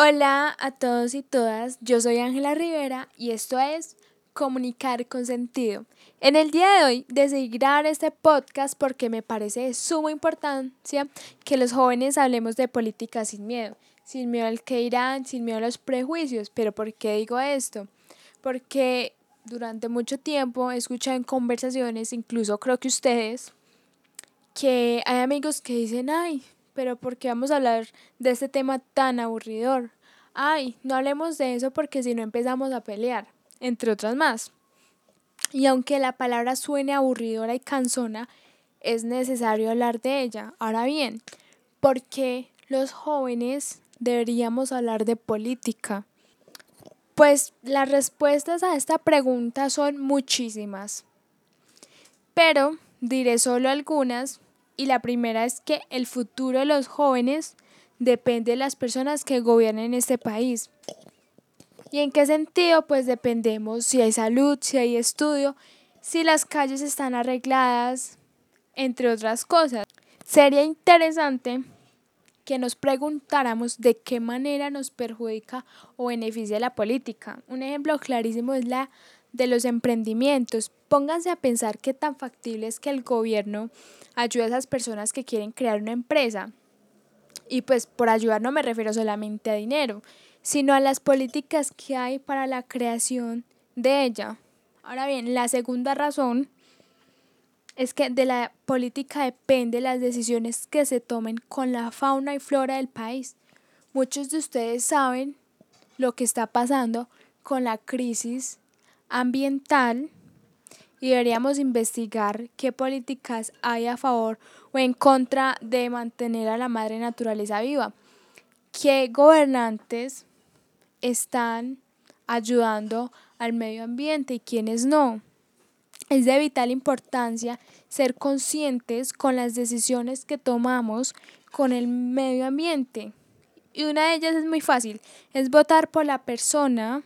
Hola a todos y todas, yo soy Ángela Rivera y esto es Comunicar con Sentido. En el día de hoy decidí grabar este podcast porque me parece de suma importancia que los jóvenes hablemos de política sin miedo, sin miedo al que irán, sin miedo a los prejuicios. ¿Pero por qué digo esto? Porque durante mucho tiempo he escuchado en conversaciones, incluso creo que ustedes, que hay amigos que dicen, ay, pero ¿por qué vamos a hablar de este tema tan aburridor? Ay, no hablemos de eso porque si no empezamos a pelear, entre otras más. Y aunque la palabra suene aburridora y cansona, es necesario hablar de ella. Ahora bien, ¿por qué los jóvenes deberíamos hablar de política? Pues las respuestas a esta pregunta son muchísimas. Pero diré solo algunas y la primera es que el futuro de los jóvenes depende de las personas que gobiernen este país. ¿Y en qué sentido? Pues dependemos si hay salud, si hay estudio, si las calles están arregladas, entre otras cosas. Sería interesante que nos preguntáramos de qué manera nos perjudica o beneficia la política. Un ejemplo clarísimo es la de los emprendimientos. Pónganse a pensar qué tan factible es que el gobierno ayude a esas personas que quieren crear una empresa. Y pues por ayudar no me refiero solamente a dinero, sino a las políticas que hay para la creación de ella. Ahora bien, la segunda razón es que de la política depende las decisiones que se tomen con la fauna y flora del país. Muchos de ustedes saben lo que está pasando con la crisis ambiental y deberíamos investigar qué políticas hay a favor o en contra de mantener a la madre naturaleza viva. ¿Qué gobernantes están ayudando al medio ambiente y quiénes no? Es de vital importancia ser conscientes con las decisiones que tomamos con el medio ambiente. Y una de ellas es muy fácil, es votar por la persona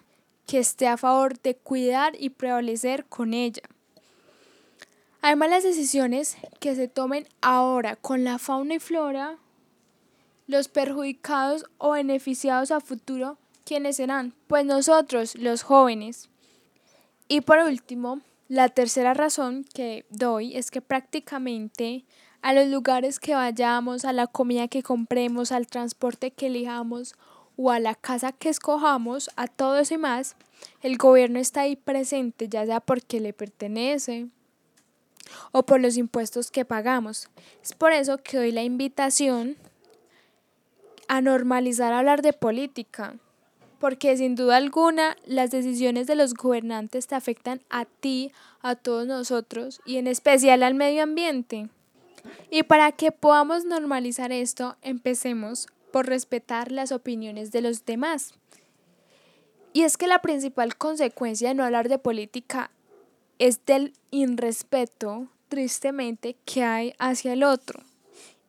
que esté a favor de cuidar y prevalecer con ella. Además, las decisiones que se tomen ahora con la fauna y flora, los perjudicados o beneficiados a futuro, ¿quiénes serán? Pues nosotros, los jóvenes. Y por último, la tercera razón que doy es que prácticamente a los lugares que vayamos, a la comida que compremos, al transporte que elijamos o a la casa que escojamos, a todo eso y más, el gobierno está ahí presente, ya sea porque le pertenece, o por los impuestos que pagamos. Es por eso que doy la invitación a normalizar hablar de política, porque sin duda alguna las decisiones de los gobernantes te afectan a ti, a todos nosotros y en especial al medio ambiente. Y para que podamos normalizar esto, empecemos por respetar las opiniones de los demás. Y es que la principal consecuencia de no hablar de política es del irrespeto, tristemente, que hay hacia el otro.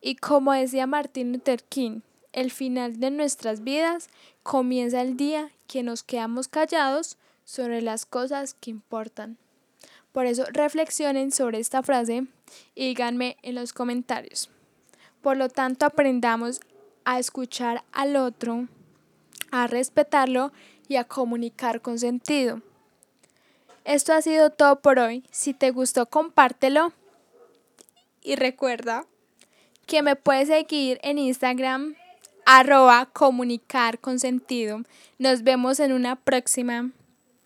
Y como decía Martin Luther King, el final de nuestras vidas comienza el día que nos quedamos callados sobre las cosas que importan. Por eso reflexionen sobre esta frase y díganme en los comentarios. Por lo tanto, aprendamos a escuchar al otro, a respetarlo y a comunicar con sentido. Esto ha sido todo por hoy. Si te gustó, compártelo. Y recuerda que me puedes seguir en Instagram arroba comunicar con sentido. Nos vemos en una próxima.